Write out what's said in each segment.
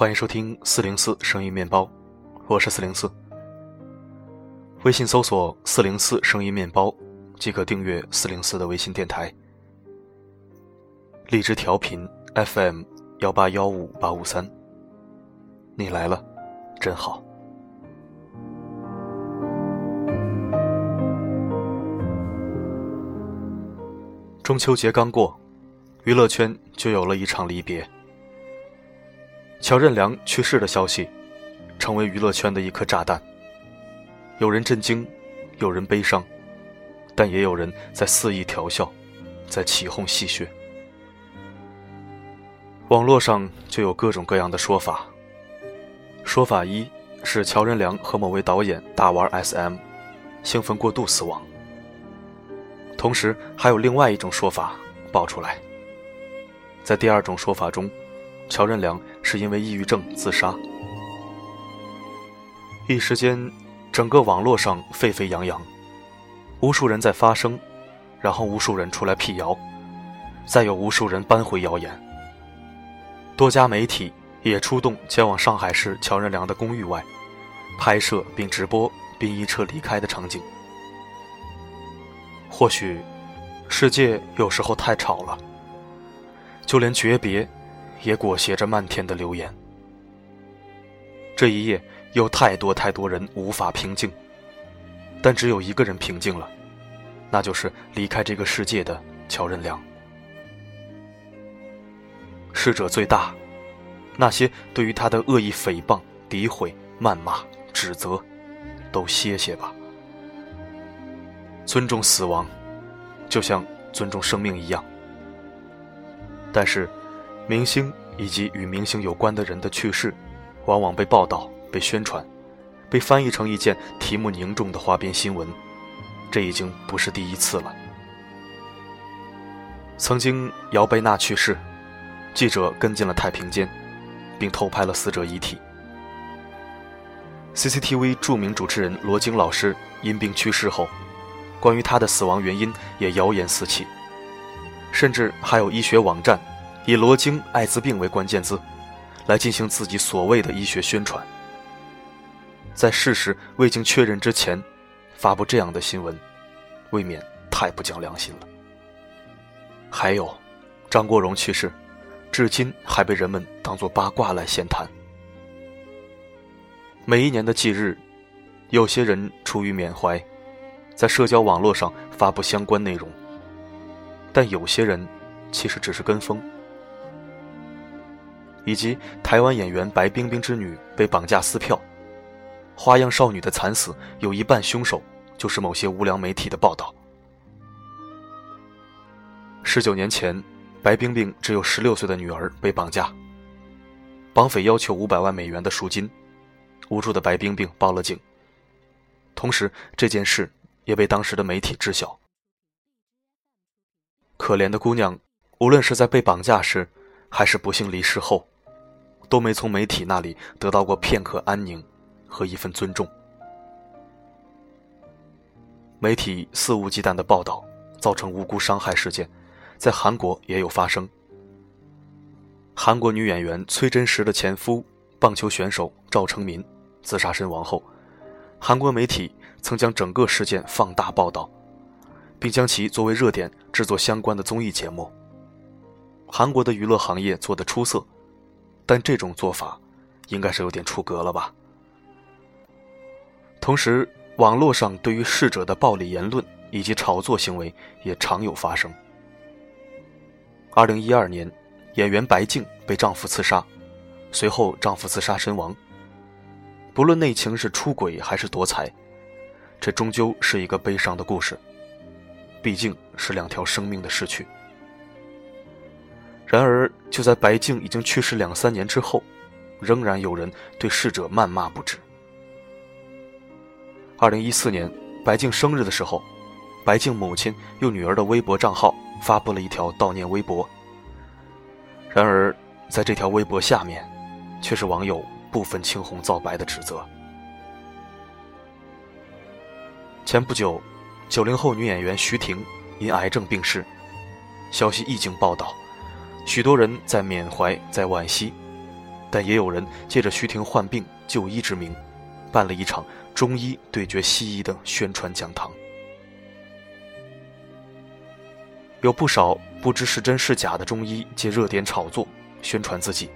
欢迎收听四零四声音面包，我是四零四。微信搜索“四零四声音面包”，即可订阅四零四的微信电台。荔枝调频 FM 幺八幺五八五三，你来了，真好。中秋节刚过，娱乐圈就有了一场离别。乔任梁去世的消息，成为娱乐圈的一颗炸弹。有人震惊，有人悲伤，但也有人在肆意调笑，在起哄戏谑。网络上就有各种各样的说法。说法一是乔任梁和某位导演大玩 SM，兴奋过度死亡。同时还有另外一种说法爆出来，在第二种说法中。乔任梁是因为抑郁症自杀，一时间，整个网络上沸沸扬扬，无数人在发声，然后无数人出来辟谣，再有无数人扳回谣言。多家媒体也出动前往上海市乔任梁的公寓外，拍摄并直播殡仪车离开的场景。或许，世界有时候太吵了，就连诀别。也裹挟着漫天的流言。这一夜有太多太多人无法平静，但只有一个人平静了，那就是离开这个世界的乔任梁。逝者最大，那些对于他的恶意诽谤、诋毁、谩骂、指责，都歇歇吧。尊重死亡，就像尊重生命一样。但是。明星以及与明星有关的人的去世，往往被报道、被宣传、被翻译成一件题目凝重的花边新闻，这已经不是第一次了。曾经姚贝娜去世，记者跟进了太平间，并偷拍了死者遗体。CCTV 著名主持人罗京老师因病去世后，关于他的死亡原因也谣言四起，甚至还有医学网站。以罗京艾滋病为关键字，来进行自己所谓的医学宣传。在事实未经确认之前，发布这样的新闻，未免太不讲良心了。还有，张国荣去世，至今还被人们当作八卦来闲谈。每一年的忌日，有些人出于缅怀，在社交网络上发布相关内容，但有些人其实只是跟风。以及台湾演员白冰冰之女被绑架撕票，花样少女的惨死有一半凶手就是某些无良媒体的报道。十九年前，白冰冰只有十六岁的女儿被绑架，绑匪要求五百万美元的赎金，无助的白冰冰报了警。同时，这件事也被当时的媒体知晓。可怜的姑娘，无论是在被绑架时，还是不幸离世后。都没从媒体那里得到过片刻安宁和一份尊重。媒体肆无忌惮的报道，造成无辜伤害事件，在韩国也有发生。韩国女演员崔真实的前夫棒球选手赵成民自杀身亡后，韩国媒体曾将整个事件放大报道，并将其作为热点制作相关的综艺节目。韩国的娱乐行业做得出色。但这种做法，应该是有点出格了吧？同时，网络上对于逝者的暴力言论以及炒作行为也常有发生。二零一二年，演员白静被丈夫刺杀，随后丈夫自杀身亡。不论内情是出轨还是夺财，这终究是一个悲伤的故事。毕竟是两条生命的逝去。然而，就在白静已经去世两三年之后，仍然有人对逝者谩骂不止。二零一四年，白静生日的时候，白静母亲用女儿的微博账号发布了一条悼念微博。然而，在这条微博下面，却是网友不分青红皂白的指责。前不久，九零后女演员徐婷因癌症病逝，消息一经报道。许多人在缅怀，在惋惜，但也有人借着徐婷患病就医之名，办了一场中医对决西医的宣传讲堂。有不少不知是真是假的中医借热点炒作宣传自己，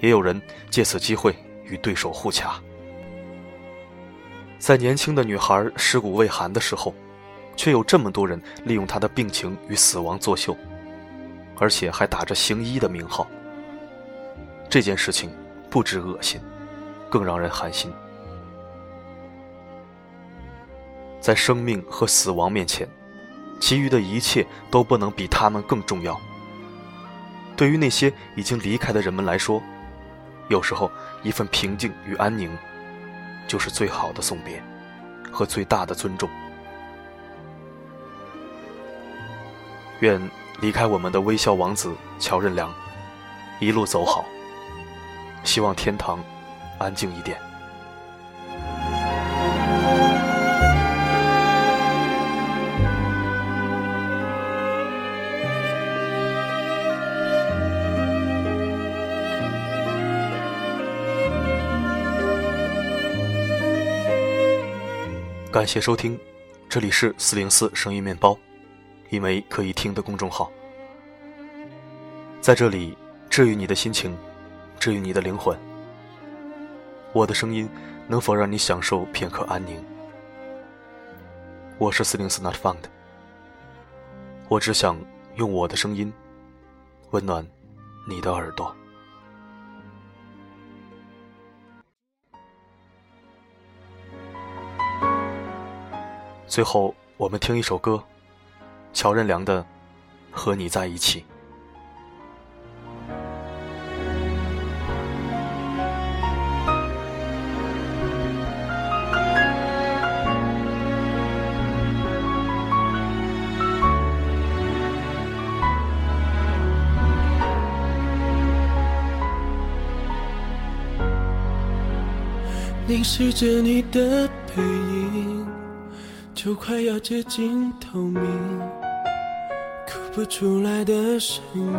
也有人借此机会与对手互掐。在年轻的女孩尸骨未寒的时候，却有这么多人利用她的病情与死亡作秀，而且还打着行医的名号。这件事情不止恶心，更让人寒心。在生命和死亡面前，其余的一切都不能比他们更重要。对于那些已经离开的人们来说，有时候一份平静与安宁。就是最好的送别，和最大的尊重。愿离开我们的微笑王子乔任梁，一路走好。希望天堂安静一点。感谢收听，这里是四零四声音面包，因为可以听的公众号，在这里治愈你的心情，治愈你的灵魂。我的声音能否让你享受片刻安宁？我是四零四 Not Found，我只想用我的声音温暖你的耳朵。最后，我们听一首歌，乔任梁的《和你在一起》。凝视着你的背影。就快要接近透明，不出来的声音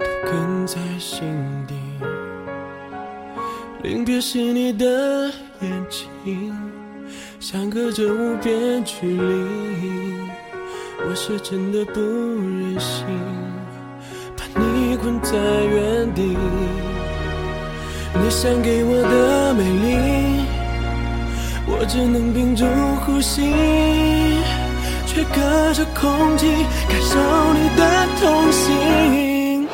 都哽在心底。临别时你的眼睛，相隔着无边距离，我是真的不忍心把你困在原地。你想给我的美丽。我只能屏住呼吸，却隔着空气感受你的痛心。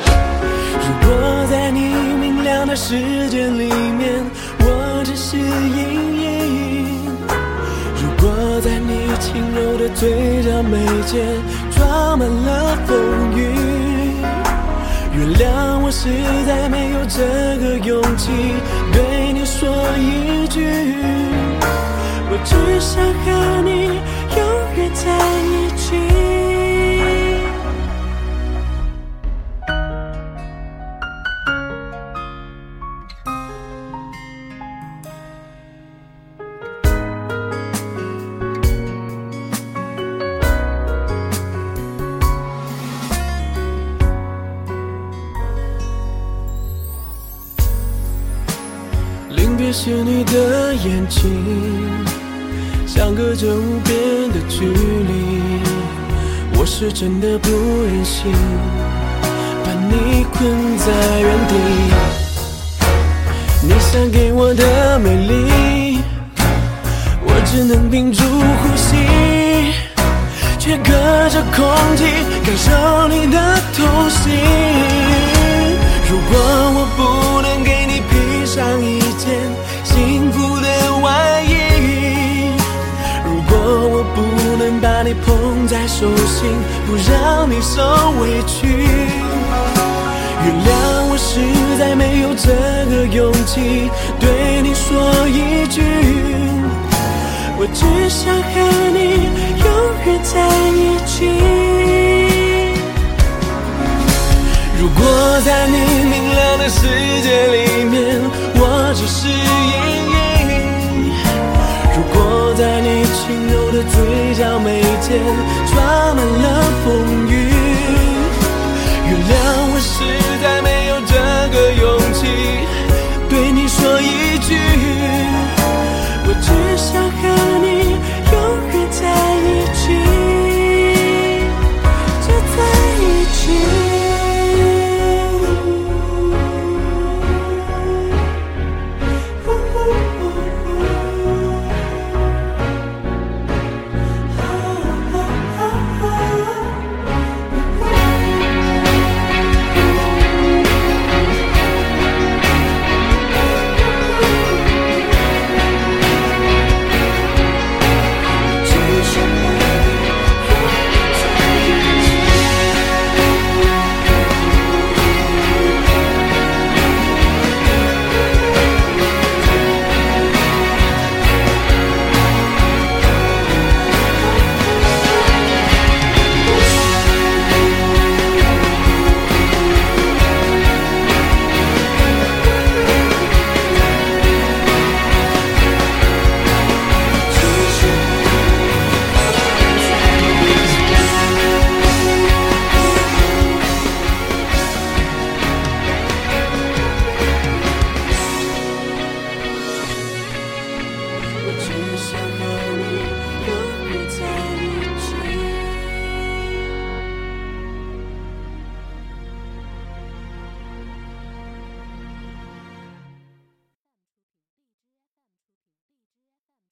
如果在你明亮的世界里面，我只是阴影；如果在你轻柔的嘴角眉间装满了风雨，原谅我实在没有这个勇气对你说一句。我只想和你在一起。临别时，你的眼睛。相隔着无边的距离，我是真的不忍心把你困在原地。你想给我的美丽，我只能屏住呼吸，却隔着空气感受你的痛心。如果我不能给你披上一件把你捧在手心，不让你受委屈。原谅我实在没有这个勇气对你说一句，我只想和你永远在一起。如果在你明亮的世